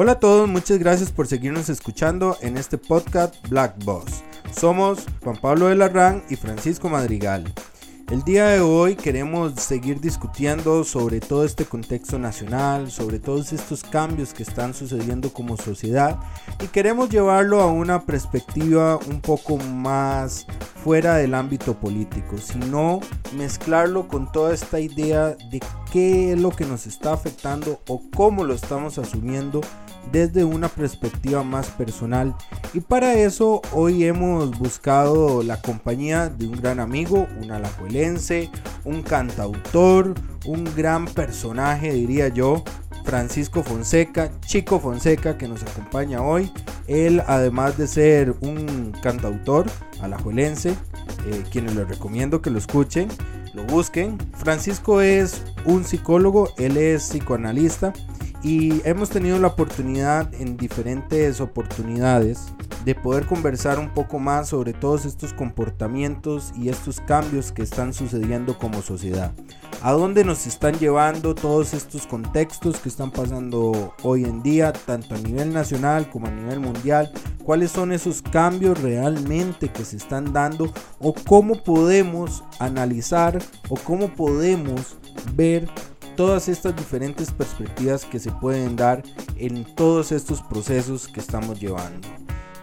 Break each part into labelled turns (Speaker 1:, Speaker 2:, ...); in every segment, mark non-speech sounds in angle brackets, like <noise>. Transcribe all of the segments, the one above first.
Speaker 1: Hola a todos, muchas gracias por seguirnos escuchando en este podcast Black Boss. Somos Juan Pablo de Larrán y Francisco Madrigal. El día de hoy queremos seguir discutiendo sobre todo este contexto nacional, sobre todos estos cambios que están sucediendo como sociedad y queremos llevarlo a una perspectiva un poco más fuera del ámbito político, sino mezclarlo con toda esta idea de qué es lo que nos está afectando o cómo lo estamos asumiendo desde una perspectiva más personal. Y para eso hoy hemos buscado la compañía de un gran amigo, un alajuelense, un cantautor, un gran personaje diría yo, Francisco Fonseca, Chico Fonseca que nos acompaña hoy. Él además de ser un cantautor alajuelense, eh, quienes les recomiendo que lo escuchen, busquen. Francisco es un psicólogo, él es psicoanalista y hemos tenido la oportunidad en diferentes oportunidades de poder conversar un poco más sobre todos estos comportamientos y estos cambios que están sucediendo como sociedad. A dónde nos están llevando todos estos contextos que están pasando hoy en día, tanto a nivel nacional como a nivel mundial. Cuáles son esos cambios realmente que se están dando o cómo podemos analizar o cómo podemos ver todas estas diferentes perspectivas que se pueden dar en todos estos procesos que estamos llevando.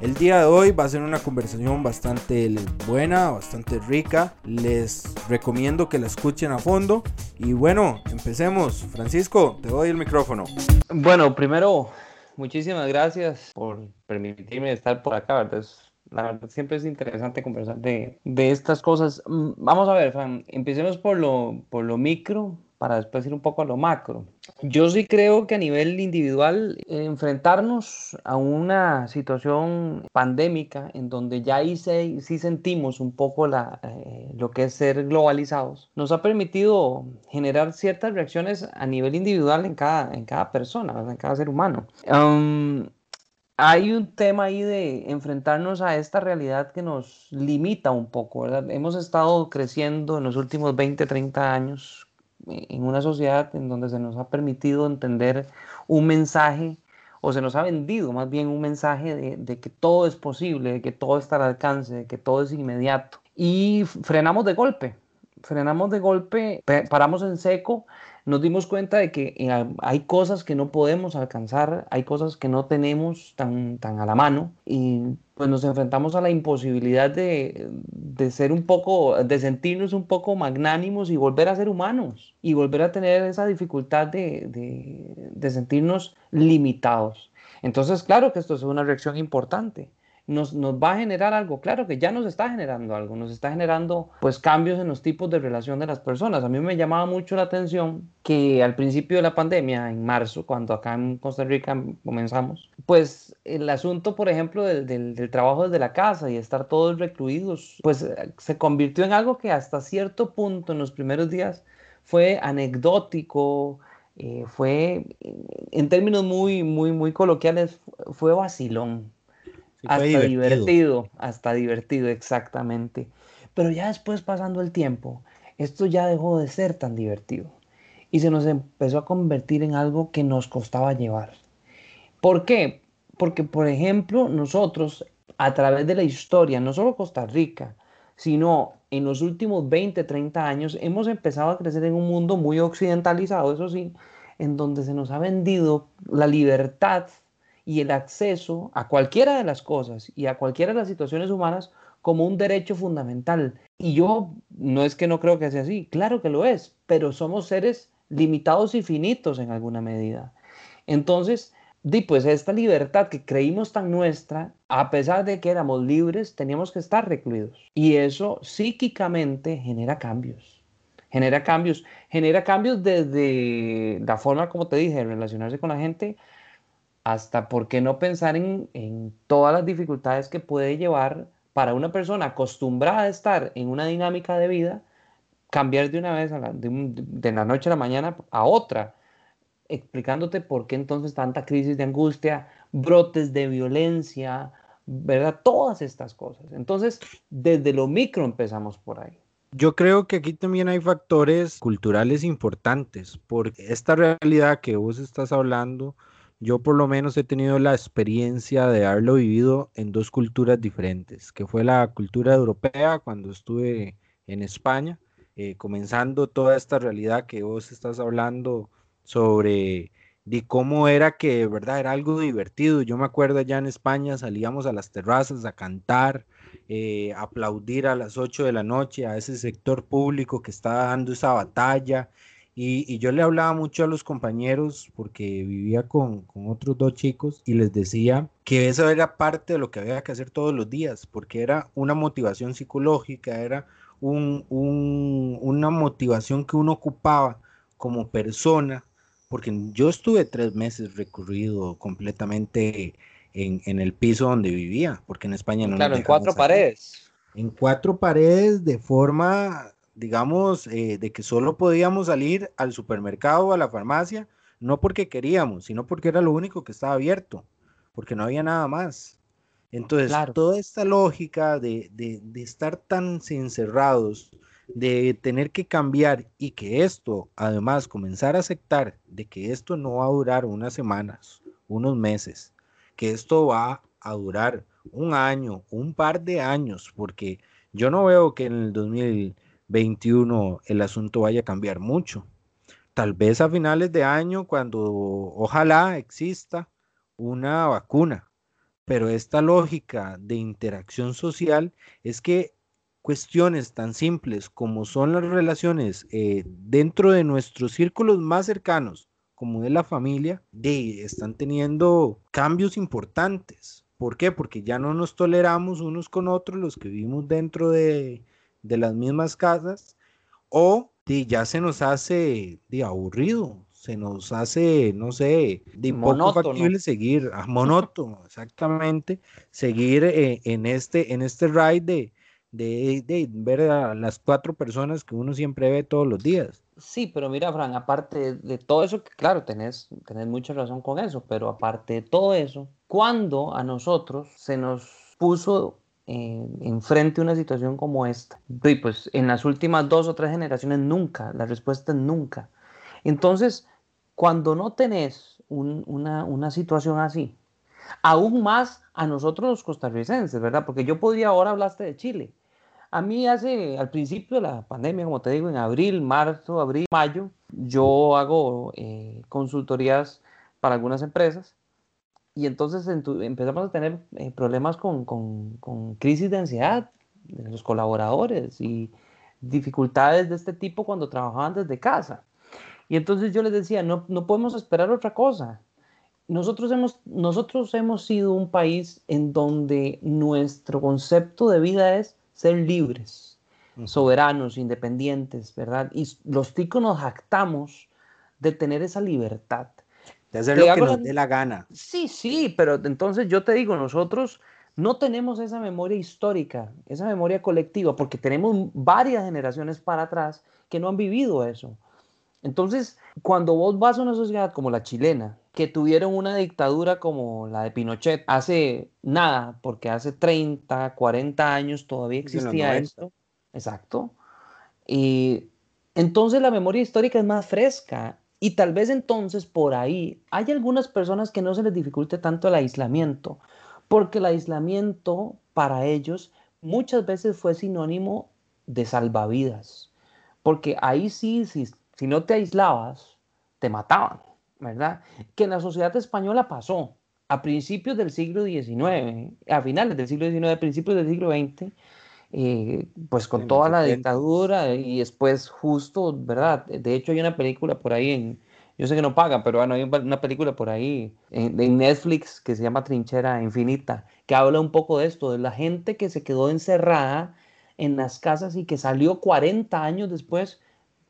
Speaker 1: El día de hoy va a ser una conversación bastante buena, bastante rica. Les recomiendo que la escuchen a fondo. Y bueno, empecemos. Francisco, te doy el micrófono.
Speaker 2: Bueno, primero, muchísimas gracias por permitirme estar por acá. la verdad, siempre es interesante conversar de, de estas cosas. Mm, vamos a ver, Fran, empecemos por lo, por lo micro para después ir un poco a lo macro. Yo sí creo que a nivel individual enfrentarnos a una situación pandémica en donde ya ahí sí, sentimos un poco la, eh, lo que es ser globalizados, nos ha permitido generar ciertas reacciones a nivel individual en cada, en cada persona, en cada ser humano. hay un tema ahí de enfrentarnos a esta realidad que nos limita un poco, ¿verdad? Hemos estado creciendo en los últimos 20, 30 años en una sociedad en donde se nos ha permitido entender un mensaje o se nos ha vendido más bien un mensaje de, que todo es posible, de que todo está al alcance, de que todo es inmediato. Y frenamos de golpe, frenamos de golpe, paramos en seco nos dimos cuenta de que eh, hay cosas que no podemos alcanzar, hay cosas que no tenemos tan, tan a la mano y pues nos enfrentamos a la imposibilidad de, de, ser un poco, de sentirnos un poco magnánimos y volver a ser humanos y volver a tener esa dificultad de, de, de sentirnos limitados. Entonces, claro que esto es una reacción importante nos, nos, va a generar algo. Claro que ya nos está generando algo, nos está generando pues cambios en los tipos de relación de las personas. A mí me llamaba mucho la atención que al principio de la pandemia, en marzo, cuando acá en Costa Rica comenzamos, pues el asunto, por ejemplo, del, del, trabajo desde la casa y estar todos recluidos, pues se convirtió en algo que hasta cierto punto en los primeros días fue anecdótico, eh, fue, en términos muy, muy, muy coloquiales, fue vacilón hasta divertido. hasta divertido, exactamente. Pero ya después pasando el tiempo, esto ya dejó de ser tan divertido y se nos empezó a convertir en algo que nos costaba llevar. ¿Por qué? Porque, por ejemplo, nosotros, a través de la historia, no solo Costa Rica, sino en los últimos 20, 30 años, hemos empezado a crecer en un mundo muy occidentalizado, eso sí, en donde se nos ha vendido la libertad y el acceso a cualquiera de las cosas y a cualquiera de las situaciones humanas como un derecho fundamental. Y yo no es que no creo que sea así, claro que lo es, pero somos seres limitados y finitos en alguna medida. Entonces, di pues esta libertad que creímos tan nuestra, a pesar de que éramos libres, teníamos que estar recluidos. Y eso psíquicamente genera cambios. Genera cambios, genera cambios desde la forma, como te dije, de relacionarse con la gente, hasta por qué no pensar en, todas las dificultades que puede llevar para una persona acostumbrada a estar en una dinámica de vida, cambiar de una vez de, la noche a la mañana a otra, explicándote por qué entonces tanta crisis de angustia, brotes de violencia, ¿verdad? Todas estas cosas. Entonces, desde lo micro empezamos por ahí.
Speaker 1: Yo creo que aquí también hay factores culturales importantes, porque esta realidad que vos estás hablando, yo por lo menos he tenido la experiencia de haberlo vivido en dos culturas diferentes, que fue la cultura europea cuando estuve en España, eh, comenzando toda esta realidad que vos estás hablando sobre de cómo era que, verdad, era algo divertido. Yo me acuerdo allá en España salíamos a las terrazas a cantar, eh, aplaudir a las 8 de la noche a ese sector público que estaba dando esa batalla. Y, yo le hablaba mucho a los compañeros porque vivía con, con, otros dos chicos y les decía que eso era parte de lo que había que hacer todos los días, porque era una motivación psicológica, era un, un, una motivación que uno ocupaba como persona, porque yo estuve tres meses recurrido completamente en, el piso donde vivía, porque en España no.
Speaker 2: Claro, en cuatro paredes.
Speaker 1: En cuatro paredes de forma, digamos, eh, de que solo podíamos salir al supermercado o a la farmacia, no porque queríamos, sino porque era lo único que estaba abierto, porque no había nada más. Entonces, toda esta lógica de, de, de estar tan encerrados, de tener que cambiar y que esto, además, comenzar a aceptar de que esto no va a durar unas semanas, unos meses, que esto va a durar un año, un par de años, porque yo no veo que en el 2021 el asunto vaya a cambiar mucho. Tal vez a finales de año, cuando ojalá exista una vacuna, pero esta lógica de interacción social es que cuestiones tan simples como son las relaciones eh, dentro de nuestros círculos más cercanos, como de la familia, están teniendo cambios importantes. ¿Por qué? Porque ya no nos toleramos unos con otros los que vivimos dentro de, de las mismas casas o de, ya se nos hace de aburrido, se nos hace, no sé, de poco factible seguir, ah, monótono, <laughs> exactamente, seguir eh, en, este, en este ride de, de, ver a las cuatro personas que uno siempre ve todos los días.
Speaker 2: Sí, pero mira, Fran, aparte de todo eso, claro, tenés, tenés mucha razón con eso, pero aparte de todo eso, cuando a nosotros se nos puso eh, enfrente una situación como esta, y pues en las últimas dos o tres generaciones nunca, la respuesta es nunca. Entonces, cuando no tenés una, una situación así, aún más a nosotros los costarricenses, ¿verdad? Porque yo podría ahora hablaste de Chile, a mí hace, al principio de la pandemia, como te digo, en abril, marzo, abril, mayo, yo hago eh, consultorías para algunas empresas y entonces empezamos a tener eh, problemas con, con, crisis de ansiedad de los colaboradores y dificultades de este tipo cuando trabajaban desde casa. Y entonces yo les decía, no, no podemos esperar otra cosa. Nosotros hemos, nosotros hemos sido un país en donde nuestro concepto de vida es ser libres, soberanos, independientes, ¿verdad? Y los ticos nos jactamos de tener esa libertad.
Speaker 1: De hacer lo que nos dé la gana.
Speaker 2: Sí, sí, pero entonces yo te digo, nosotros no tenemos esa memoria histórica, esa memoria colectiva, porque tenemos varias generaciones para atrás que no han vivido eso. Entonces, cuando vos vas a una sociedad como la chilena, que tuvieron una dictadura como la de Pinochet hace nada, porque hace 30, 40 años todavía existía esto. Exacto. Y entonces la memoria histórica es más fresca y tal vez entonces por ahí hay algunas personas que no se les dificulte tanto el aislamiento, porque el aislamiento para ellos muchas veces fue sinónimo de salvavidas, porque ahí sí, si, si no te aislabas, te mataban. ¿verdad? Que en la sociedad española pasó a principios del siglo XIX, a finales del siglo XIX, a principios del siglo XX, eh, pues con toda la dictadura y después justo, ¿verdad? De hecho hay una película por ahí en, yo sé que no pagan, pero bueno, hay una película por ahí en, en, Netflix que se llama Trinchera Infinita, que habla un poco de esto, de la gente que se quedó encerrada en las casas y que salió 40 años después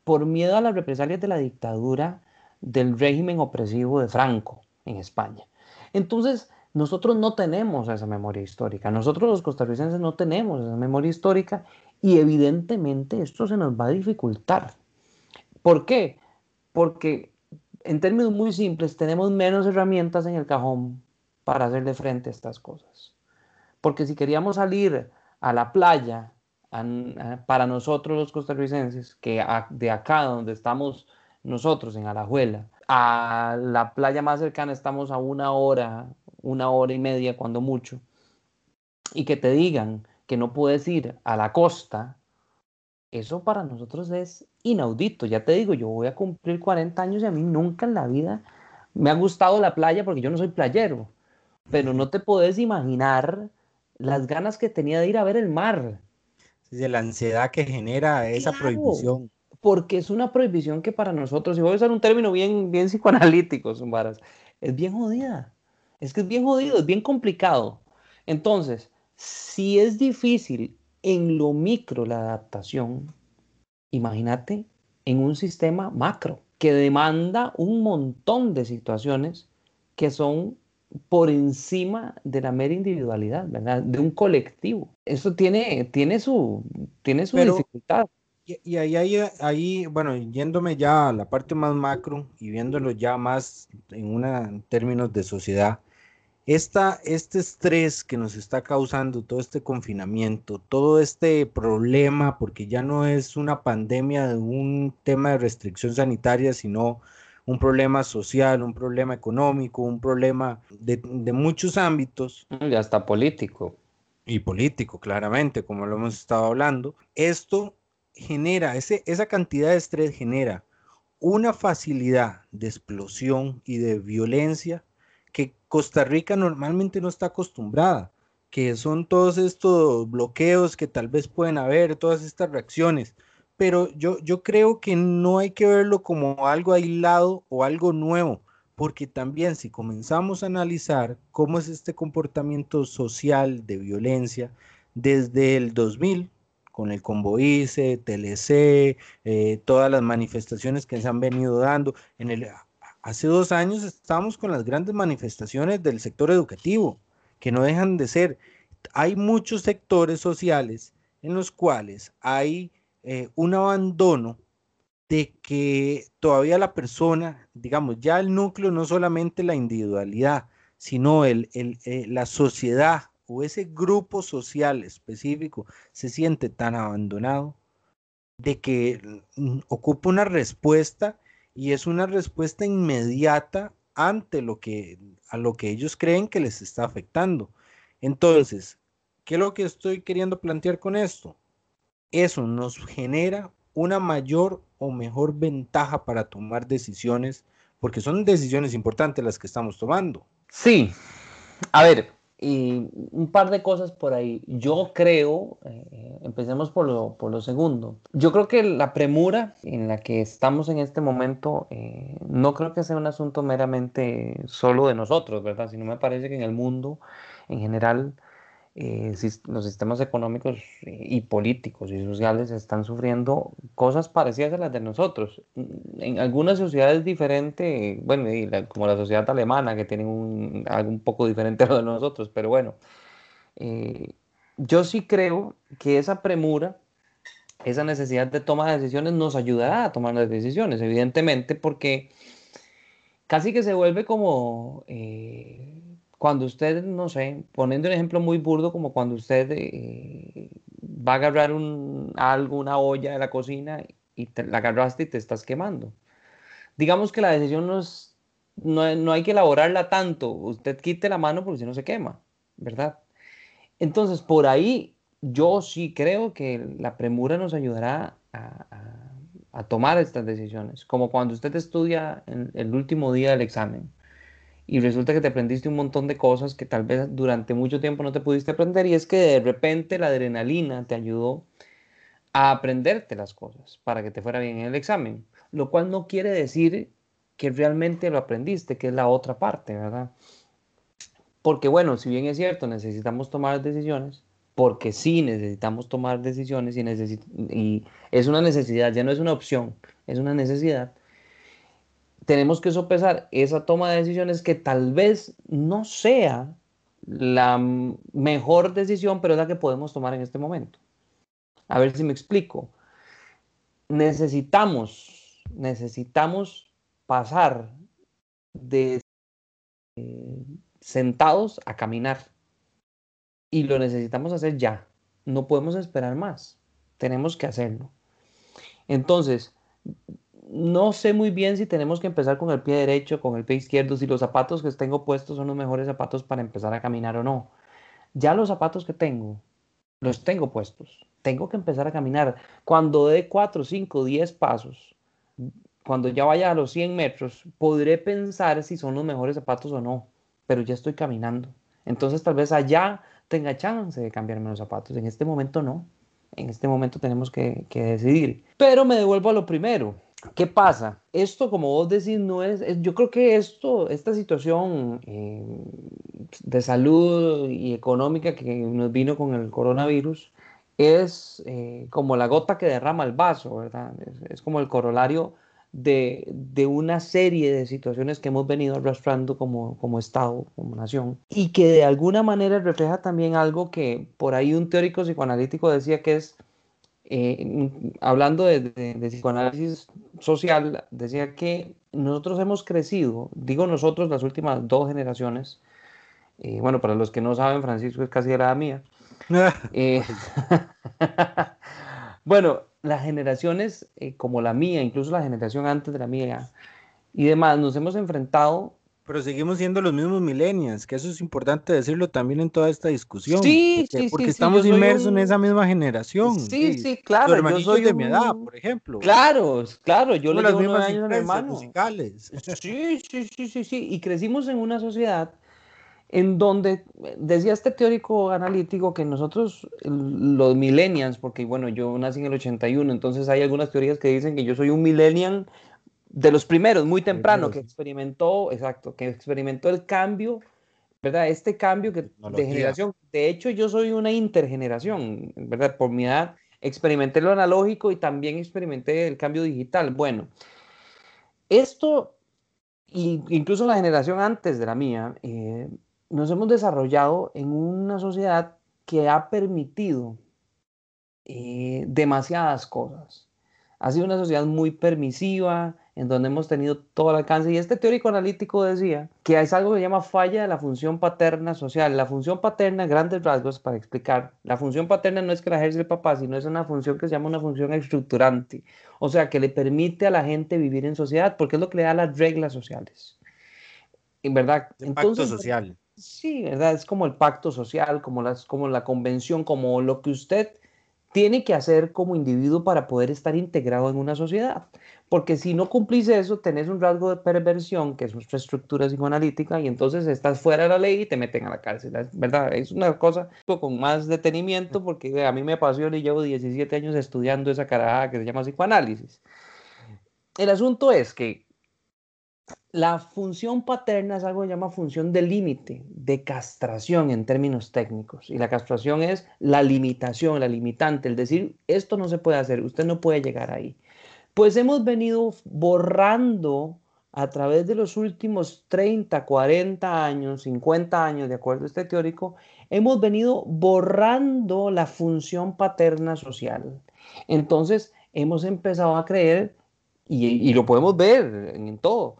Speaker 2: por miedo a las represalias de la dictadura del régimen opresivo de Franco en España. Entonces, nosotros no tenemos esa memoria histórica, nosotros los costarricenses no tenemos esa memoria histórica y evidentemente esto se nos va a dificultar. ¿Por qué? Porque en términos muy simples tenemos menos herramientas en el cajón para hacerle frente a estas cosas. Porque si queríamos salir a la playa, para nosotros los costarricenses, que de acá donde estamos nosotros en Alajuela, a la playa más cercana estamos a una hora, una hora y media cuando mucho, y que te digan que no puedes ir a la costa, eso para nosotros es inaudito. Ya te digo, yo voy a cumplir 40 años y a mí nunca en la vida me ha gustado la playa porque yo no soy playero, pero no te puedes imaginar las ganas que tenía de ir a ver el mar.
Speaker 1: De la ansiedad que genera esa prohibición.
Speaker 2: Porque es una prohibición que para nosotros, y voy a usar un término bien, bien psicoanalítico, es bien jodida. Es que es bien jodido, es bien complicado. Entonces, si es difícil en lo micro la adaptación, imagínate en un sistema macro que demanda un montón de situaciones que son por encima de la mera individualidad, ¿verdad? De un colectivo. Eso tiene, tiene su, tiene su dificultad.
Speaker 1: Y, ahí, ahí, ahí, bueno, yéndome ya a la parte más macro y viéndolo ya más en, una, en términos de sociedad, esta, este estrés que nos está causando todo este confinamiento, todo este problema, porque ya no es una pandemia de un tema de restricción sanitaria, sino un problema social, un problema económico, un problema de, muchos ámbitos.
Speaker 2: Y hasta político.
Speaker 1: Y político, claramente, como lo hemos estado hablando. Esto genera, ese, esa cantidad de estrés genera una facilidad de explosión y de violencia que Costa Rica normalmente no está acostumbrada, que son todos estos bloqueos que tal vez pueden haber, todas estas reacciones pero yo, yo creo que no hay que verlo como algo aislado o algo nuevo, porque también si comenzamos a analizar cómo es este comportamiento social de violencia desde el 2000, con el Convoice, TLC, eh, todas las manifestaciones que se han venido dando. En el, hace dos años estamos con las grandes manifestaciones del sector educativo, que no dejan de ser. Hay muchos sectores sociales en los cuales hay eh, un abandono de que todavía la persona, digamos, ya el núcleo no solamente la individualidad, sino el, eh, la sociedad o ese grupo social específico se siente tan abandonado de que mm, ocupa una respuesta y es una respuesta inmediata ante lo que a lo que ellos creen que les está afectando. Entonces, ¿qué es lo que estoy queriendo plantear con esto? eso nos genera una mayor o mejor ventaja para tomar decisiones, porque son decisiones importantes las que estamos tomando.
Speaker 2: Sí, a ver, y un par de cosas por ahí. Yo creo, eh, empecemos por lo, por lo, segundo, yo creo que la premura en la que estamos en este momento eh, no creo que sea un asunto meramente solo de nosotros, ¿verdad? Sino me parece que en el mundo en general eh, los sistemas económicos y políticos y sociales están sufriendo cosas parecidas a las de nosotros. En algunas sociedades diferentes, bueno, como la sociedad alemana, que tiene un, algo un poco diferente a lo de nosotros, pero bueno, eh, yo sí creo que esa premura, esa necesidad de toma de decisiones nos ayudará a tomar las decisiones, evidentemente, porque casi que se vuelve como... Eh, cuando usted, no sé, poniendo un ejemplo muy burdo, como cuando usted eh, va a agarrar algo, una olla de la cocina y la agarraste y te estás quemando. Digamos que la decisión no, es, no, no hay que elaborarla tanto, usted quite la mano porque si no se quema, ¿verdad? Entonces, por ahí yo sí creo que la premura nos ayudará a, tomar estas decisiones, como cuando usted estudia el último día del examen y resulta que te aprendiste un montón de cosas que tal vez durante mucho tiempo no te pudiste aprender y es que de repente la adrenalina te ayudó a aprenderte las cosas para que te fuera bien en el examen, lo cual no quiere decir que realmente lo aprendiste, que es la otra parte, ¿verdad? Porque bueno, si bien es cierto, necesitamos tomar decisiones, porque sí necesitamos tomar decisiones y, y es una necesidad, ya no es una opción, es una necesidad tenemos que sopesar esa toma de decisiones que tal vez no sea la mejor decisión, pero es la que podemos tomar en este momento. A ver si me explico. Necesitamos, necesitamos pasar de eh, sentados a caminar. Y lo necesitamos hacer ya. No podemos esperar más. Tenemos que hacerlo. Entonces, no sé muy bien si tenemos que empezar con el pie derecho, con el pie izquierdo, si los zapatos que tengo puestos son los mejores zapatos para empezar a caminar o no. Ya los zapatos que tengo, los tengo puestos. Tengo que empezar a caminar. Cuando dé 4, 5, 10 pasos, cuando ya vaya a los 100 metros, podré pensar si son los mejores zapatos o no, pero ya estoy caminando. Entonces tal vez allá tenga chance de cambiarme los zapatos. En este momento no. En este momento tenemos que, que decidir. Pero me devuelvo a lo primero ¿Qué pasa? Esto, como vos decís, no es, yo creo que esto, esta situación eh, de salud y económica que nos vino con el coronavirus es eh, como la gota que derrama el vaso, ¿verdad? Es, como el corolario de, de, una serie de situaciones que hemos venido arrastrando como, como Estado, como nación, y que de alguna manera refleja también algo que por ahí un teórico psicoanalítico decía que es eh, hablando de, psicoanálisis social, decía que nosotros hemos crecido, digo nosotros las últimas dos generaciones, eh, bueno, para los que no saben, Francisco es casi de la mía. <laughs> Eh, <laughs> bueno, las generaciones como la mía, incluso la generación antes de la mía y demás, nos hemos enfrentado
Speaker 1: pero seguimos siendo los mismos millennials, que eso es importante decirlo también en toda esta discusión.
Speaker 2: Sí,
Speaker 1: porque,
Speaker 2: sí,
Speaker 1: porque estamos inmersos en esa misma generación.
Speaker 2: Sí, sí, claro.
Speaker 1: Yo soy de mi edad, por ejemplo.
Speaker 2: Claro, claro, yo le
Speaker 1: llevo nueve años a hermano. musicales.
Speaker 2: Sí, sí, sí, sí, sí. Y crecimos en una sociedad en donde decía este teórico analítico que nosotros, los millennials, porque bueno, yo nací en el 81, entonces hay algunas teorías que dicen que yo soy un millennial de los primeros, muy temprano, que experimentó, exacto, que experimentó el cambio, ¿verdad? Este cambio que, de generación. De hecho, yo soy una intergeneración, ¿verdad? Por mi edad, experimenté lo analógico y también experimenté el cambio digital. Bueno, esto, incluso la generación antes de la mía, eh, nos hemos desarrollado en una sociedad que ha permitido eh, demasiadas cosas. Ha sido una sociedad muy permisiva, en donde hemos tenido todo el alcance. Y este teórico analítico decía que es algo que se llama falla de la función paterna social. La función paterna, grandes rasgos para explicar, la función paterna no es que la ejerce el papá, sino es una función que se llama una función estructurante. O sea, que le permite a la gente vivir en sociedad, porque es lo que le da las reglas sociales. En verdad.
Speaker 1: El pacto social.
Speaker 2: Sí, ¿verdad? Es como el pacto social, como, las, como la convención, como lo que usted tiene que hacer como individuo para poder estar integrado en una sociedad. Porque si no cumplís eso, tenés un rasgo de perversión, que es nuestra estructura psicoanalítica, y entonces estás fuera de la ley y te meten a la cárcel. ¿Verdad? Es una cosa con más detenimiento, porque a mí me apasiona y llevo 17 años estudiando esa carajada que se llama psicoanálisis. El asunto es que la función paterna es algo que se llama función de límite, de castración en términos técnicos. Y la castración es la limitación, la limitante, el decir, esto no se puede hacer, usted no puede llegar ahí. Pues hemos venido borrando a través de los últimos 30, 40 años, 50 años, de acuerdo a este teórico, hemos venido borrando la función paterna social. Entonces, hemos empezado a creer, y, y lo podemos ver en todo,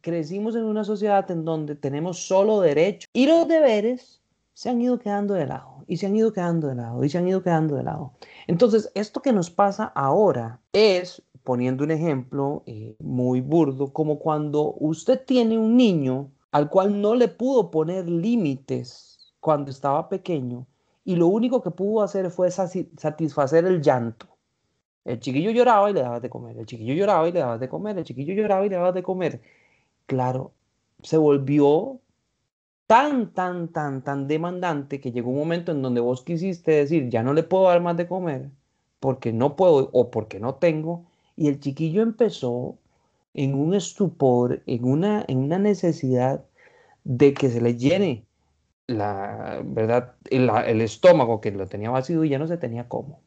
Speaker 2: crecimos en una sociedad en donde tenemos solo derechos y los deberes se han ido quedando de lado y se han ido quedando de lado y se han ido quedando de lado. Entonces, esto que nos pasa ahora es, poniendo un ejemplo eh, muy burdo, como cuando usted tiene un niño al cual no le pudo poner límites cuando estaba pequeño y lo único que pudo hacer fue satisfacer el llanto. El chiquillo lloraba y le dabas de comer, el chiquillo lloraba y le dabas de comer, el chiquillo lloraba y le dabas de comer. Claro, se volvió tan, tan, tan, tan demandante que llegó un momento en donde vos quisiste decir, ya no le puedo dar más de comer porque no puedo o porque no tengo, y el chiquillo empezó en un estupor, en una, en una necesidad de que se le llene la verdad el, el estómago que lo tenía vacío y ya no se tenía cómo.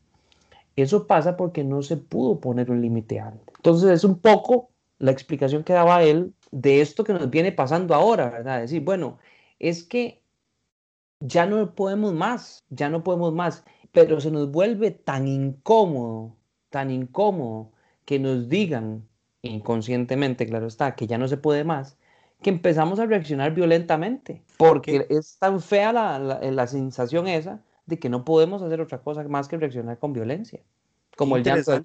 Speaker 2: Eso pasa porque no se pudo poner un límite antes. Entonces es un poco la explicación que daba él de esto que nos viene pasando ahora, ¿verdad? Decir, bueno, es que ya no podemos más, ya no podemos más, pero se nos vuelve tan incómodo, tan incómodo que nos digan inconscientemente, claro está, que ya no se puede más, que empezamos a reaccionar violentamente, porque es tan fea la, la sensación esa de que no podemos hacer otra cosa más que reaccionar con violencia. Como el llanto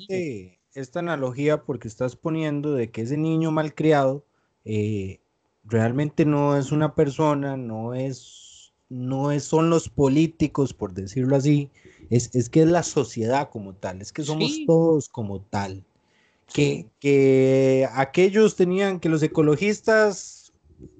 Speaker 1: esta analogía porque estás poniendo de que ese niño malcriado eh, realmente no es una persona, no es, no es, son los políticos, por decirlo así, es, es que es la sociedad como tal, es que somos todos como tal. Que, que aquellos tenían, que los ecologistas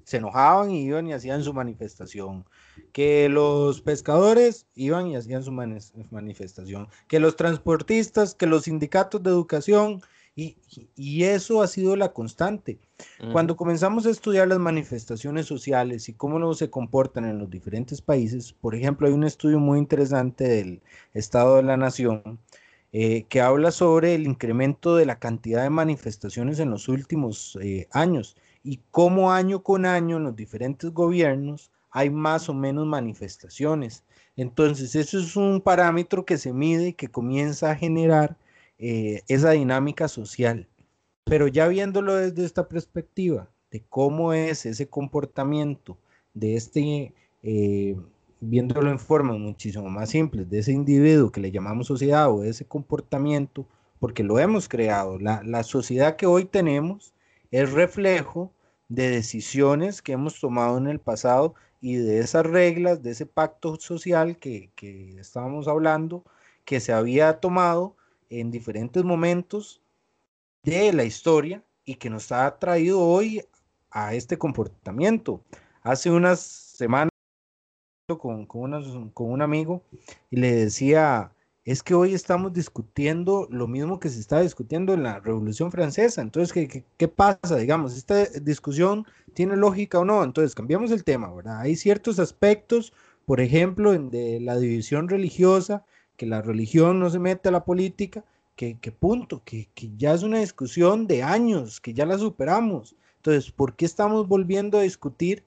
Speaker 1: se enojaban y iban y hacían su manifestación que los pescadores iban y hacían su manifestación, que los transportistas, que los sindicatos de educación, y, y eso ha sido la constante. Cuando comenzamos a estudiar las manifestaciones sociales y cómo se comportan en los diferentes países, por ejemplo, hay un estudio muy interesante del Estado de la Nación eh, que habla sobre el incremento de la cantidad de manifestaciones en los últimos eh, años y cómo año con año en los diferentes gobiernos hay más o menos manifestaciones. Entonces, eso es un parámetro que se mide y que comienza a generar eh, esa dinámica social. Pero ya viéndolo desde esta perspectiva, de cómo es ese comportamiento de este, eh, viéndolo en formas muchísimo más simples, de ese individuo que le llamamos sociedad o de ese comportamiento, porque lo hemos creado. La, la sociedad que hoy tenemos es reflejo de decisiones que hemos tomado en el pasado y de esas reglas, de ese pacto social que, estábamos hablando, que se había tomado en diferentes momentos de la historia y que nos ha traído hoy a este comportamiento. Hace unas semanas con, con, con un amigo y le decía, es que hoy estamos discutiendo lo mismo que se estaba discutiendo en la Revolución Francesa. Entonces, ¿qué, pasa? Digamos, ¿esta discusión tiene lógica o no? Entonces, cambiamos el tema, ¿verdad? Hay ciertos aspectos, por ejemplo, en de la división religiosa, que la religión no se mete a la política, que, punto, que, que ya es una discusión de años, que ya la superamos. Entonces, ¿por qué estamos volviendo a discutir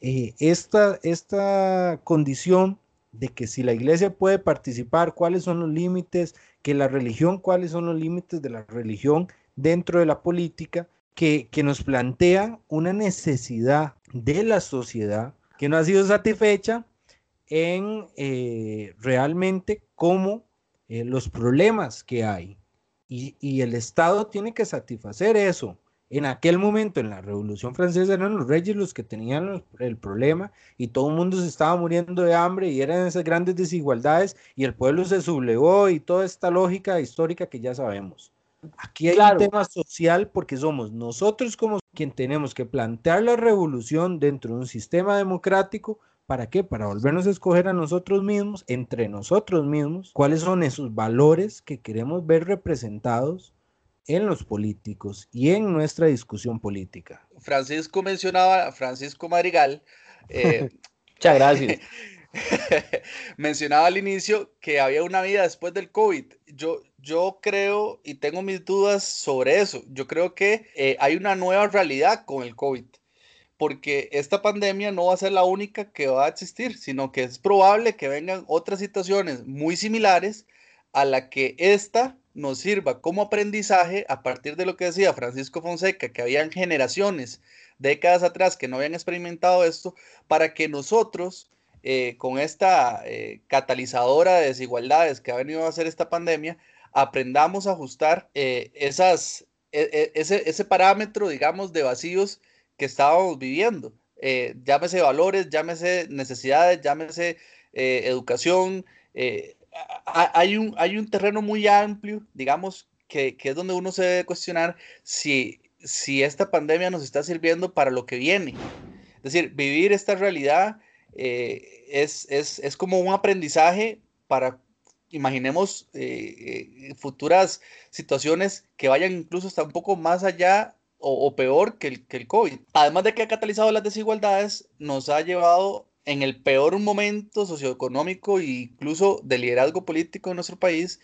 Speaker 1: eh, esta, esta condición de que si la iglesia puede participar, cuáles son los límites, que la religión, cuáles son los límites de la religión dentro de la política, que, nos plantea una necesidad de la sociedad que no ha sido satisfecha en eh, realmente cómo eh, los problemas que hay. Y, y el Estado tiene que satisfacer eso en aquel momento, en la Revolución Francesa, eran los reyes los que tenían el problema y todo el mundo se estaba muriendo de hambre y eran esas grandes desigualdades y el pueblo se sublevó y toda esta lógica histórica que ya sabemos. Aquí hay un tema social porque somos nosotros como quien tenemos que plantear la revolución dentro de un sistema democrático. ¿Para qué? Para volvernos a escoger a nosotros mismos, entre nosotros mismos, cuáles son esos valores que queremos ver representados en los políticos y en nuestra discusión política.
Speaker 3: Francisco mencionaba, Francisco Madrigal.
Speaker 2: Eh, <laughs> Muchas gracias. <laughs>
Speaker 3: mencionaba al inicio que había una vida después del COVID. Yo, yo creo y tengo mis dudas sobre eso. Yo creo que eh, hay una nueva realidad con el COVID, porque esta pandemia no va a ser la única que va a existir, sino que es probable que vengan otras situaciones muy similares a la que esta nos sirva como aprendizaje a partir de lo que decía Francisco Fonseca, que habían generaciones, décadas atrás, que no habían experimentado esto, para que nosotros, eh, con esta eh, catalizadora de desigualdades que ha venido a hacer esta pandemia, aprendamos a ajustar eh, esas, e, e, ese, ese, parámetro, digamos, de vacíos que estábamos viviendo. llámese valores, llámese necesidades, llámese educación, hay un, hay un terreno muy amplio, digamos, que, es donde uno se debe cuestionar si, si esta pandemia nos está sirviendo para lo que viene. Es decir, vivir esta realidad eh, es, como un aprendizaje para, imaginemos, eh, eh, futuras situaciones que vayan incluso hasta un poco más allá o, peor que el, que el COVID. Además de que ha catalizado las desigualdades, nos ha llevado en el peor momento socioeconómico e incluso de liderazgo político en nuestro país,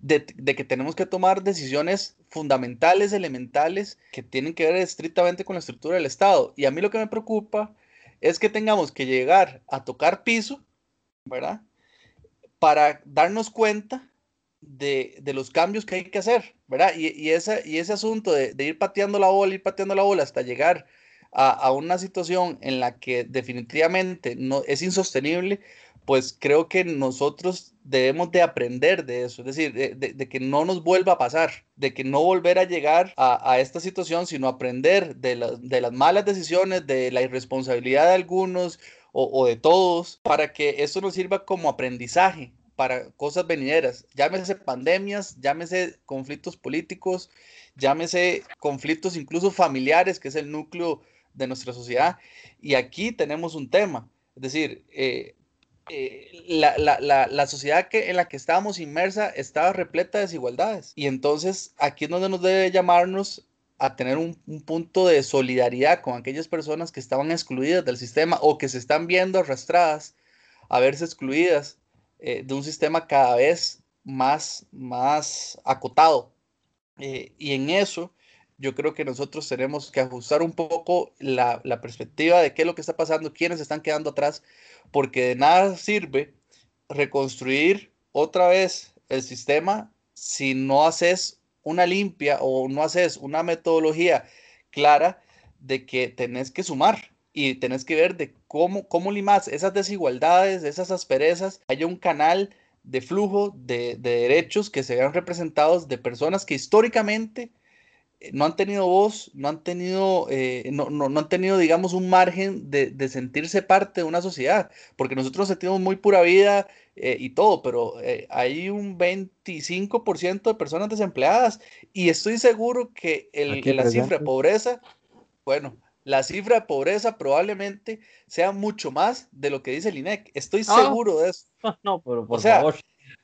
Speaker 3: de, que tenemos que tomar decisiones fundamentales, elementales, que tienen que ver estrictamente con la estructura del Estado. Y a mí lo que me preocupa es que tengamos que llegar a tocar piso, ¿verdad? Para darnos cuenta de, los cambios que hay que hacer, ¿verdad? Y, ese, y ese asunto de, de ir pateando la bola, ir pateando la bola hasta llegar a, una situación en la que definitivamente no, es insostenible, pues creo que nosotros debemos de aprender de eso, es decir, de, que no nos vuelva a pasar, de que no volver a llegar a, esta situación, sino aprender de, las malas decisiones, de la irresponsabilidad de algunos o, o de todos, para que eso nos sirva como aprendizaje para cosas venideras, llámese pandemias, llámese conflictos políticos, llámese conflictos incluso familiares, que es el núcleo de nuestra sociedad. Y aquí tenemos un tema, es decir, eh, eh, la, sociedad que, en la que estábamos inmersa estaba repleta de desigualdades. Y entonces aquí es donde nos debe llamarnos a tener un, punto de solidaridad con aquellas personas que estaban excluidas del sistema o que se están viendo arrastradas a verse excluidas eh, de un sistema cada vez más, más acotado. y en eso yo creo que nosotros tenemos que ajustar un poco la, perspectiva de qué es lo que está pasando, quiénes están quedando atrás, porque de nada sirve reconstruir otra vez el sistema si no haces una limpia o no haces una metodología clara de que tenés que sumar y tenés que ver de cómo, cómo limas esas desigualdades, esas asperezas, haya un canal de flujo de, de derechos que se vean representados de personas que históricamente no han tenido voz, no han tenido, eh, no, no, han tenido, digamos, un margen de, de, sentirse parte de una sociedad, porque nosotros sentimos muy pura vida eh, y todo, pero hay un 25% de personas desempleadas y estoy seguro que el, la cifra de pobreza, bueno, la cifra de pobreza probablemente sea mucho más de lo que dice el INEC, estoy ah. seguro de eso. <laughs>
Speaker 2: No, pero por
Speaker 3: o sea,
Speaker 2: favor.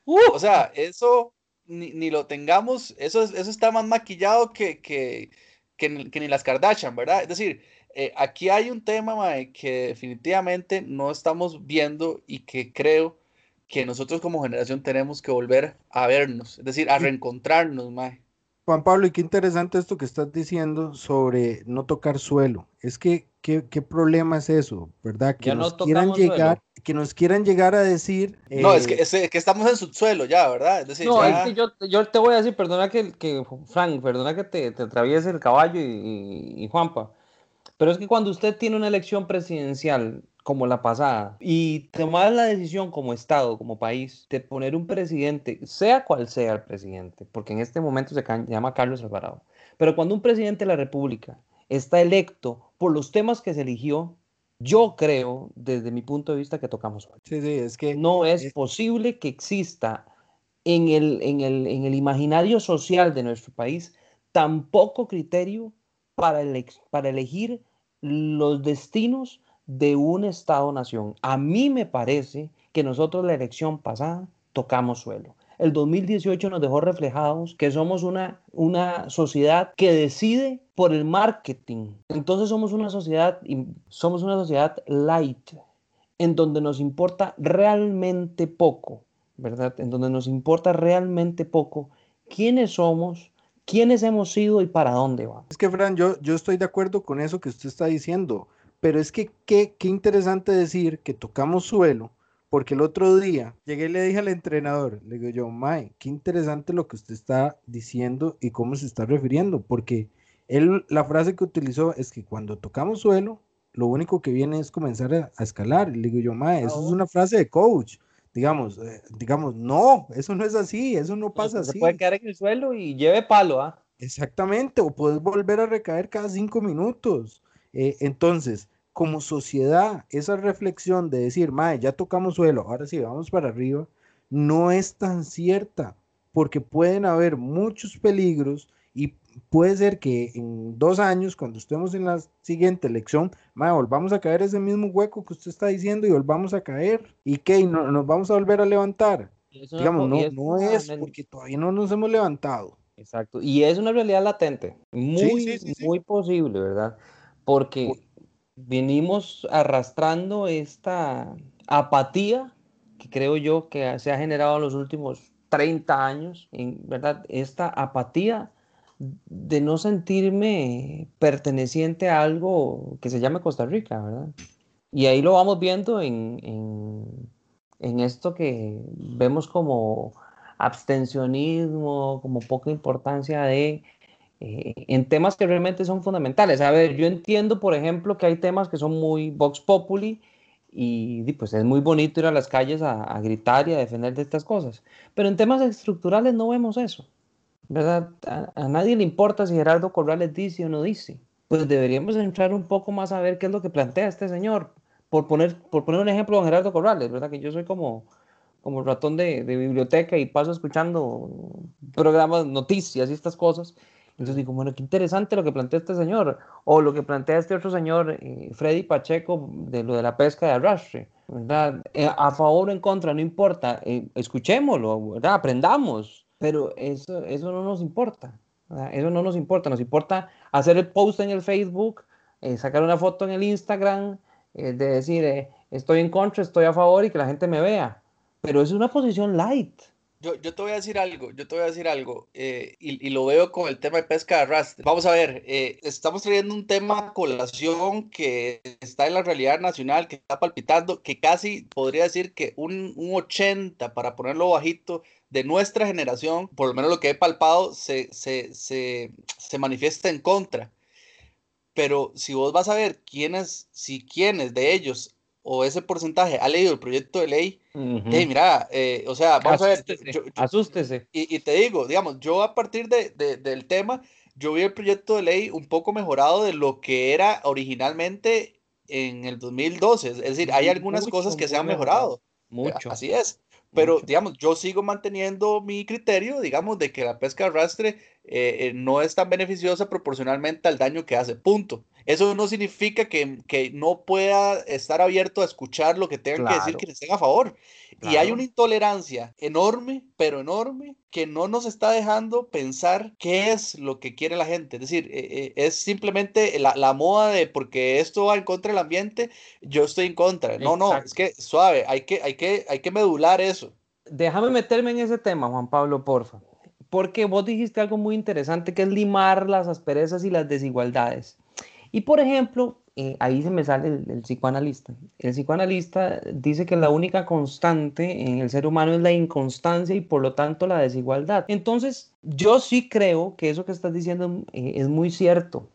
Speaker 3: O sea, eso ni, lo tengamos, eso, eso está más maquillado que, que, que, ni las Kardashian, ¿verdad? Es decir, eh, aquí hay un tema que definitivamente no estamos viendo y que creo que nosotros como generación tenemos que volver a vernos, es decir, a reencontrarnos, mae.
Speaker 1: Juan Pablo, y qué interesante esto que estás diciendo sobre no tocar suelo. Es que, ¿qué, qué problema es eso? ¿Verdad? Que nos quieran llegar, que nos quieran llegar a decir.
Speaker 3: No, es que, eh, es que estamos en subsuelo ya, ¿verdad? Es decir,
Speaker 2: no, es que yo, yo, te voy a decir, perdona que, que Frank, perdona que te, te atraviese el caballo y, y Juanpa. Pero es que cuando usted tiene una elección presidencial como la pasada y tomar la decisión como Estado, como país, de poner un presidente, sea cual sea el presidente, porque en este momento se llama Carlos Alvarado, pero cuando un presidente de la República está electo por los temas que se eligió, yo creo, desde mi punto de vista, que tocamos
Speaker 1: Sí, sí, es que
Speaker 2: no es, posible que exista en el, en, el, en el imaginario social de nuestro país tan poco criterio para, para elegir los destinos de un Estado-nación. A mí me parece que nosotros la elección pasada tocamos suelo. El 2018 nos dejó reflejados que somos una, una sociedad que decide por el marketing. Entonces somos una sociedad, somos una sociedad light, en donde nos importa realmente poco, ¿verdad? En donde nos importa realmente poco quiénes somos, quiénes hemos sido y para dónde vamos.
Speaker 1: Es que, Fran, yo, yo estoy de acuerdo con eso que usted está diciendo. Pero es que qué, qué interesante decir que tocamos suelo, porque el otro día llegué y le dije al entrenador, le digo yo, Mae, qué interesante lo que usted está diciendo y cómo se está refiriendo, porque él, la frase que utilizó es que cuando tocamos suelo, lo único que viene es comenzar a, escalar. le digo yo, Mae, eso es una frase de coach digamos, eh, digamos, no, eso no es así, eso no pasa así.
Speaker 2: Se puede quedar en el suelo y lleve palo, ¿ah?
Speaker 1: Exactamente, o puedes volver a recaer cada cinco minutos. Eh, entonces, como sociedad, esa reflexión de decir, mae, ya tocamos suelo, ahora sí, vamos para arriba, no es tan cierta, porque pueden haber muchos peligros y puede ser que en dos años, cuando estemos en la siguiente elección, mae, volvamos a caer ese mismo hueco que usted está diciendo y volvamos a caer. ¿Y qué? no, nos vamos a volver a levantar? Digamos, no, no es porque todavía no nos hemos levantado.
Speaker 2: Exacto. Y es una realidad latente, muy, muy posible, ¿verdad? Porque venimos arrastrando esta apatía que creo yo que se ha generado en los últimos 30 años, en verdad, esta apatía de no sentirme perteneciente a algo que se llama Costa Rica, ¿verdad? Y ahí lo vamos viendo en, en esto que vemos como abstencionismo, como poca importancia de eh, en temas que realmente son fundamentales. A ver, yo entiendo, por ejemplo, que hay temas que son muy vox populi y pues es muy bonito ir a las calles a, gritar y a defender de estas cosas, pero en temas estructurales no vemos eso, ¿verdad? A, nadie le importa si Gerardo Corrales dice o no dice. Pues deberíamos entrar un poco más a ver qué es lo que plantea este señor. Por poner, por poner un ejemplo con Gerardo Corrales, ¿verdad? Que yo soy como, como ratón de, de biblioteca y paso escuchando programas, noticias y estas cosas. Entonces digo, bueno, qué interesante lo que plantea este señor, o lo que plantea este otro señor, eh, Freddy Pacheco, de lo de la pesca de arrastre, ¿verdad? Eh, a favor o en contra, no importa, eh, escuchémoslo, ¿verdad? Aprendamos, pero eso, eso no nos importa, eso no nos importa, nos importa hacer el post en el Facebook, sacar una foto en el Instagram, de decir, estoy en contra, estoy a favor y que la gente me vea, pero es una posición light,
Speaker 3: yo, te voy a decir algo, yo te voy a decir algo, eh, y, y, lo veo con el tema de pesca de arrastre. Vamos a ver, eh, estamos trayendo un tema a colación que está en la realidad nacional, que está palpitando, que casi podría decir que un, un 80, para ponerlo bajito, de nuestra generación, por lo menos lo que he palpado, se, se, se, se manifiesta en contra. Pero si vos vas a ver quiénes, si quiénes de ellos o ese porcentaje ha leído el proyecto de ley, mira, eh, o sea, vamos a ver.
Speaker 2: asústese.
Speaker 3: Y, te digo, digamos, yo a partir de, del tema, yo vi el proyecto de ley un poco mejorado de lo que era originalmente en el 2012. Es decir, hay algunas cosas que se han mejorado. Mucho. Así es. Pero, digamos, yo sigo manteniendo mi criterio, digamos, de que la pesca arrastre eh, eh, no es tan beneficiosa proporcionalmente al daño que hace. Punto. Eso no significa que, que, no pueda estar abierto a escuchar lo que tengan que decir que estén a favor. Y hay una intolerancia enorme, pero enorme, que no nos está dejando pensar qué es lo que quiere la gente. Es decir, eh, es simplemente la, la, moda de porque esto va en contra del ambiente, yo estoy en contra. No, no, es que suave, hay que, hay, que, hay que medular eso.
Speaker 2: Déjame meterme en ese tema, Juan Pablo, porfa. Porque vos dijiste algo muy interesante que es limar las asperezas y las desigualdades. Y por ejemplo, eh, ahí se me sale el, psicoanalista. El psicoanalista dice que la única constante en el ser humano es la inconstancia y por lo tanto la desigualdad. Entonces, yo sí creo que eso que estás diciendo eh, es muy cierto,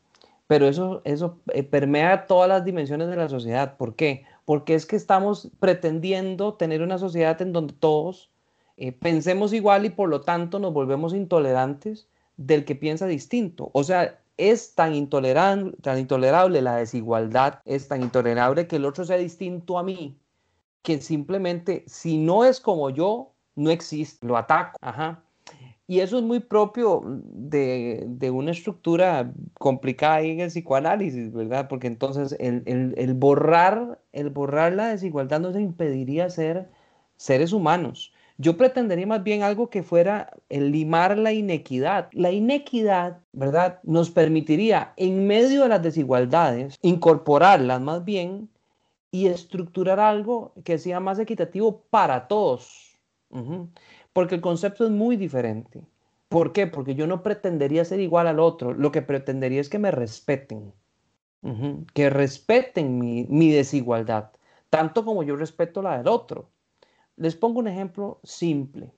Speaker 2: pero eso, eso eh, permea todas las dimensiones de la sociedad. ¿Por qué? Porque es que estamos pretendiendo tener una sociedad en donde todos pensemos igual y por lo tanto nos volvemos intolerantes del que piensa distinto. O sea, es tan intolerable, la desigualdad, es tan intolerable que el otro sea distinto a mí, que simplemente si no es como yo, no existe, lo ataco. Ajá. Y eso es muy propio de, de, una estructura complicada en el psicoanálisis, ¿verdad? Porque entonces el, el, el, borrar, el borrar la desigualdad nos impediría ser seres humanos. Yo pretendería más bien algo que fuera el limar la inequidad. La inequidad, ¿verdad? Nos permitiría, en medio de las desigualdades, incorporarlas más bien y estructurar algo que sea más equitativo para todos. Porque el concepto es muy diferente. ¿Por qué? Porque yo no pretendería ser igual al otro. Lo que pretendería es que me respeten. Que respeten mi, mi desigualdad. Tanto como yo respeto la del otro. Les pongo un ejemplo simple.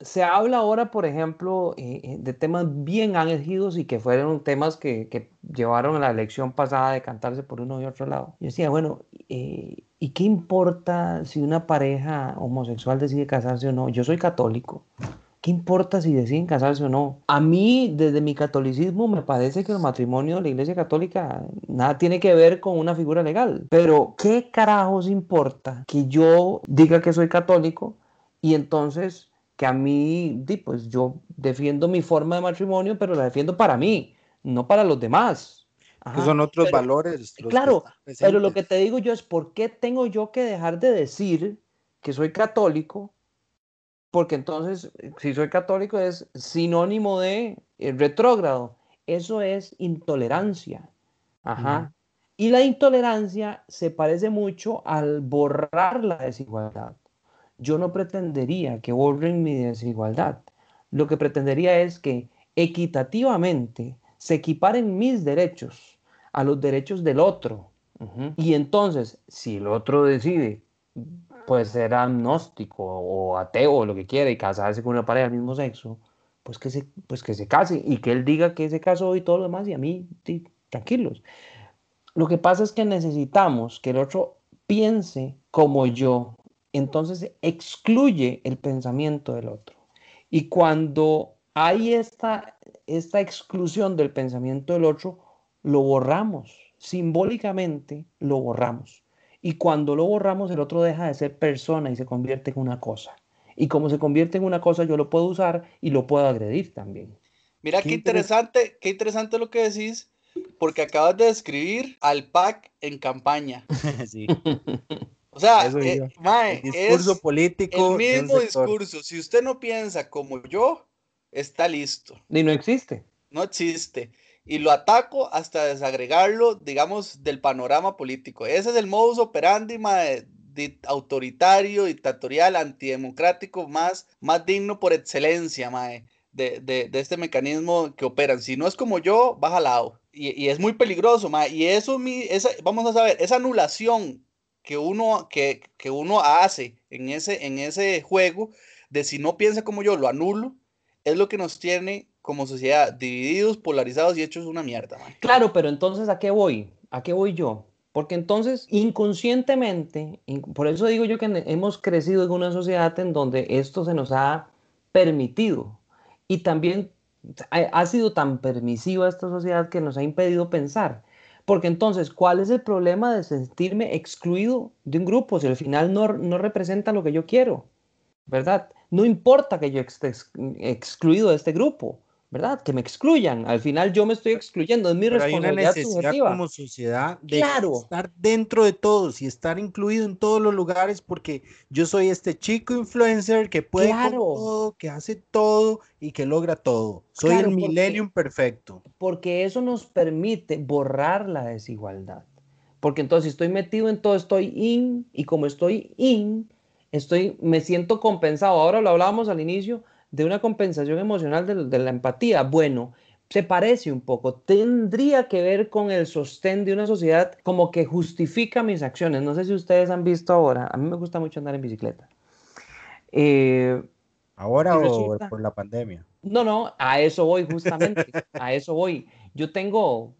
Speaker 2: se habla ahora, por ejemplo, eh, eh, de temas bien elegidos y que fueron temas que, que, llevaron a la elección pasada de cantarse por uno y otro lado. Yo decía, bueno, eh, ¿y qué importa si una pareja homosexual decide casarse o no? Yo soy católico. ¿Qué importa si deciden casarse o no? A mí, desde mi catolicismo, me parece que el matrimonio de la Iglesia Católica nada tiene que ver con una figura legal. Pero, ¿qué carajos importa que yo diga que soy católico y entonces que a mí, pues yo defiendo mi forma de matrimonio, pero la defiendo para mí, no para los demás?
Speaker 1: que son otros valores.
Speaker 2: claro, pero lo que te digo yo es, ¿por qué tengo yo que dejar de decir que soy católico porque entonces, si soy católico, es sinónimo de eh, retrógrado. Eso es intolerancia. Ajá. Y la intolerancia se parece mucho al borrar la desigualdad. Yo no pretendería que borren mi desigualdad. Lo que pretendería es que equitativamente se equiparen mis derechos a los derechos del otro. Y entonces, si el otro decide pues ser agnóstico o ateo o lo que quiera y casarse con una pareja del mismo sexo, pues que se, pues que se case y que él diga que se casó y todo lo demás y a mí, tranquilos. Lo que pasa es que necesitamos que el otro piense como yo, entonces excluye el pensamiento del otro. Y cuando hay esta, esta exclusión del pensamiento del otro, lo borramos, simbólicamente lo borramos. Y cuando lo borramos, el otro deja de ser persona y se convierte en una cosa. Y como se convierte en una cosa, yo lo puedo usar y lo puedo agredir también.
Speaker 3: Mira qué, interesante, qué interesante lo que decís, porque acabas de describir al PAC en campaña. <laughs> sí. O sea, eh, el discurso político. El mismo discurso. Si usted no piensa como yo, está listo.
Speaker 2: Y no existe.
Speaker 3: No existe. Y lo ataco hasta desagregarlo, digamos, del panorama político. Ese es el modus operandi autoritario, dictatorial, antidemocrático, más, más digno por excelencia, mae, de, de, este mecanismo que operan. Si no es como yo, baja lado. Y, y, es muy peligroso, mae. Y eso, mi, esa, vamos a saber, esa anulación que uno, que, que uno hace en ese, en ese juego, de si no piensa como yo, lo anulo, es lo que nos tiene como sociedad divididos, polarizados y hechos una mierda.
Speaker 2: Claro, pero entonces ¿a qué voy? ¿A qué voy yo? Porque entonces inconscientemente, por eso digo yo que hemos crecido en una sociedad en donde esto se nos ha permitido y también ha sido tan permisiva esta sociedad que nos ha impedido pensar. Porque entonces, ¿cuál es el problema de sentirme excluido de un grupo si al final no, no representa lo que yo quiero? ¿Verdad? No importa que yo esté excluido de este grupo. ¿Verdad? Que me excluyan. Al final yo me estoy excluyendo, es mi responsabilidad
Speaker 1: hay una como sociedad de estar dentro de todos y estar incluido en todos los lugares porque yo soy este chico influencer que puede todo, que hace todo y que logra todo. Soy el millennium perfecto.
Speaker 2: Porque eso nos permite borrar la desigualdad. Porque entonces estoy metido en todo, estoy in y como estoy in, estoy me siento compensado. Ahora lo hablábamos al inicio, de una compensación emocional de, la empatía. Bueno, se parece un poco, tendría que ver con el sostén de una sociedad como que justifica mis acciones. No sé si ustedes han visto ahora, a mí me gusta mucho andar en bicicleta.
Speaker 1: Eh, ¿Ahora o por la pandemia?
Speaker 2: No, no, a eso voy justamente, a eso voy. Yo tengo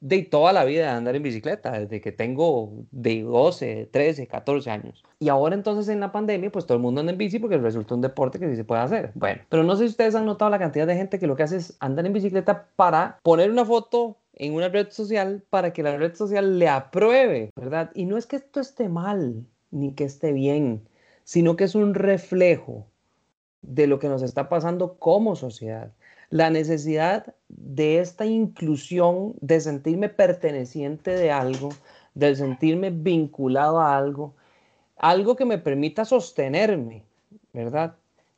Speaker 2: de toda la vida de andar en bicicleta, desde que tengo de 12, 13, 14 años. Y ahora entonces en la pandemia, pues todo el mundo anda en bici porque resulta un deporte que sí se puede hacer. Bueno, pero no sé si ustedes han notado la cantidad de gente que lo que hace es andar en bicicleta para poner una foto en una red social para que la red social le apruebe, ¿verdad? Y no es que esto esté mal, ni que esté bien, sino que es un reflejo de lo que nos está pasando como sociedad la necesidad de esta inclusión, de sentirme perteneciente de algo, de sentirme vinculado a algo, algo que me permita sostenerme, ¿verdad?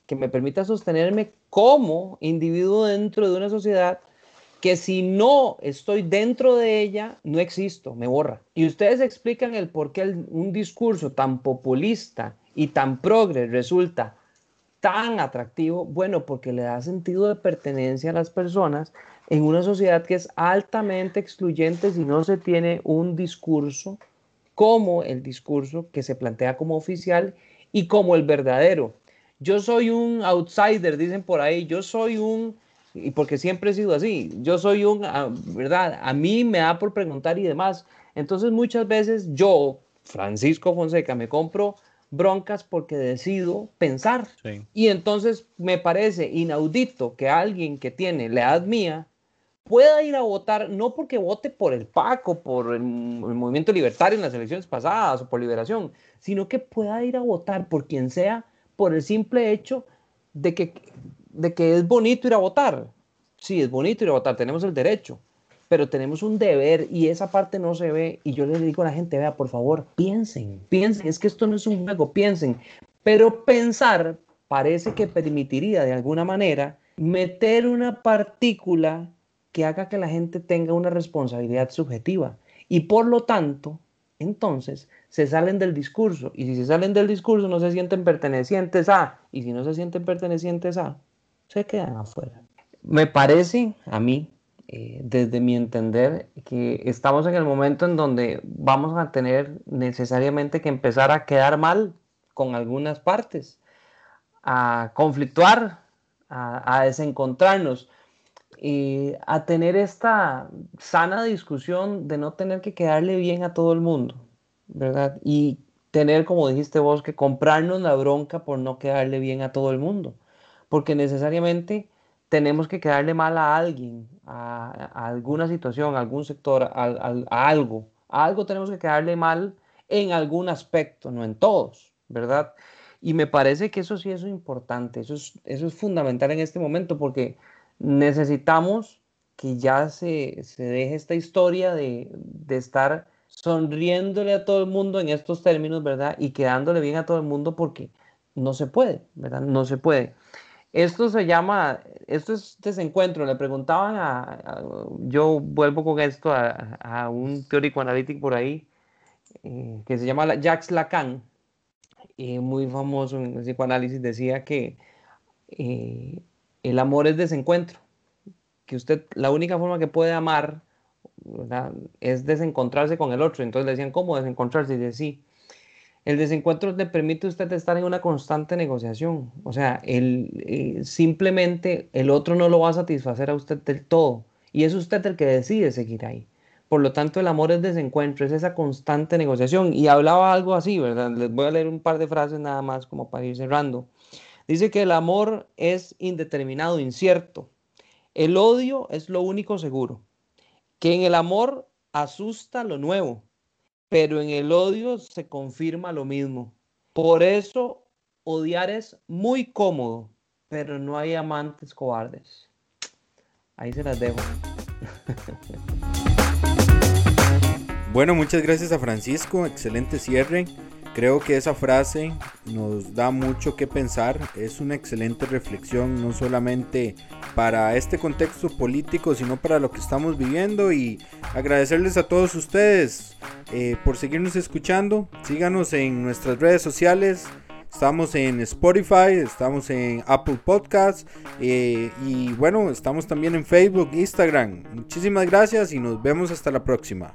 Speaker 2: Que me permita sostenerme como individuo dentro de una sociedad que si no estoy dentro de ella, no existo, me borra. Y ustedes explican el por qué un discurso tan populista y tan progre resulta tan atractivo? Bueno, porque le da sentido de pertenencia a las personas en una sociedad que es altamente excluyente si no se tiene un discurso como el discurso que se plantea como oficial y como el verdadero. Yo soy un outsider, dicen por ahí, yo soy un, y porque siempre he sido así, yo soy un, ah, ¿verdad? A mí me da por preguntar y demás. Entonces muchas veces yo, Francisco Fonseca, me compro broncas porque decido pensar. Y entonces me parece inaudito que alguien que tiene la edad mía pueda ir a votar, no porque vote por el PACO, por el, movimiento libertario en las elecciones pasadas o por liberación, sino que pueda ir a votar por quien sea por el simple hecho de que, de que es bonito ir a votar. Sí, es bonito ir a votar, tenemos el derecho, pero tenemos un deber y esa parte no se ve. Y yo le digo a la gente, vea, por favor, piensen, piensen, es que esto no es un juego, piensen. Pero pensar parece que permitiría de alguna manera meter una partícula que haga que la gente tenga una responsabilidad subjetiva. Y por lo tanto, entonces se salen del discurso. Y si se salen del discurso no se sienten pertenecientes a, y si no se sienten pertenecientes a, se quedan afuera. Me parece a mí eh, desde mi entender, que estamos en el momento en donde vamos a tener necesariamente que empezar a quedar mal con algunas partes, a conflictuar, a, desencontrarnos, y a tener esta sana discusión de no tener que quedarle bien a todo el mundo, ¿verdad? Y tener, como dijiste vos, que comprarnos la bronca por no quedarle bien a todo el mundo, porque necesariamente tenemos que quedarle mal a alguien, a, alguna situación, a algún sector, a, algo. A algo tenemos que quedarle mal en algún aspecto, no en todos, ¿verdad? Y me parece que eso sí es importante, eso es, eso es fundamental en este momento, porque necesitamos que ya se, se deje esta historia de, de estar sonriéndole a todo el mundo en estos términos, ¿verdad? Y quedándole bien a todo el mundo porque no se puede, ¿verdad? No se puede. Esto se llama, esto es desencuentro. Le preguntaban a, yo vuelvo con esto a, un teórico analítico por ahí, eh, que se llama Jacques Lacan, muy famoso en el psicoanálisis, decía que eh, el amor es desencuentro, que usted, la única forma que puede amar es desencontrarse con el otro. Entonces le decían, ¿cómo desencontrarse? Y decía, sí, el desencuentro le permite a usted estar en una constante negociación. O sea, el, eh, simplemente el otro no lo va a satisfacer a usted del todo. Y es usted el que decide seguir ahí. Por lo tanto, el amor es desencuentro, es esa constante negociación. Y hablaba algo así, ¿verdad? Les voy a leer un par de frases nada más como para ir cerrando. Dice que el amor es indeterminado, incierto. El odio es lo único seguro. Que en el amor asusta lo nuevo pero en el odio se confirma lo mismo. Por eso odiar es muy cómodo, pero no hay amantes cobardes. Ahí se las dejo. <laughs>
Speaker 1: Bueno, muchas gracias a Francisco, excelente cierre. Creo que esa frase nos da mucho que pensar, es una excelente reflexión, no solamente para este contexto político, sino para lo que estamos viviendo y agradecerles a todos ustedes eh, por seguirnos escuchando. Síganos en nuestras redes sociales. Estamos en Spotify, estamos en Apple Podcasts eh, y bueno, estamos también en Facebook, Instagram. Muchísimas gracias y nos vemos hasta la próxima.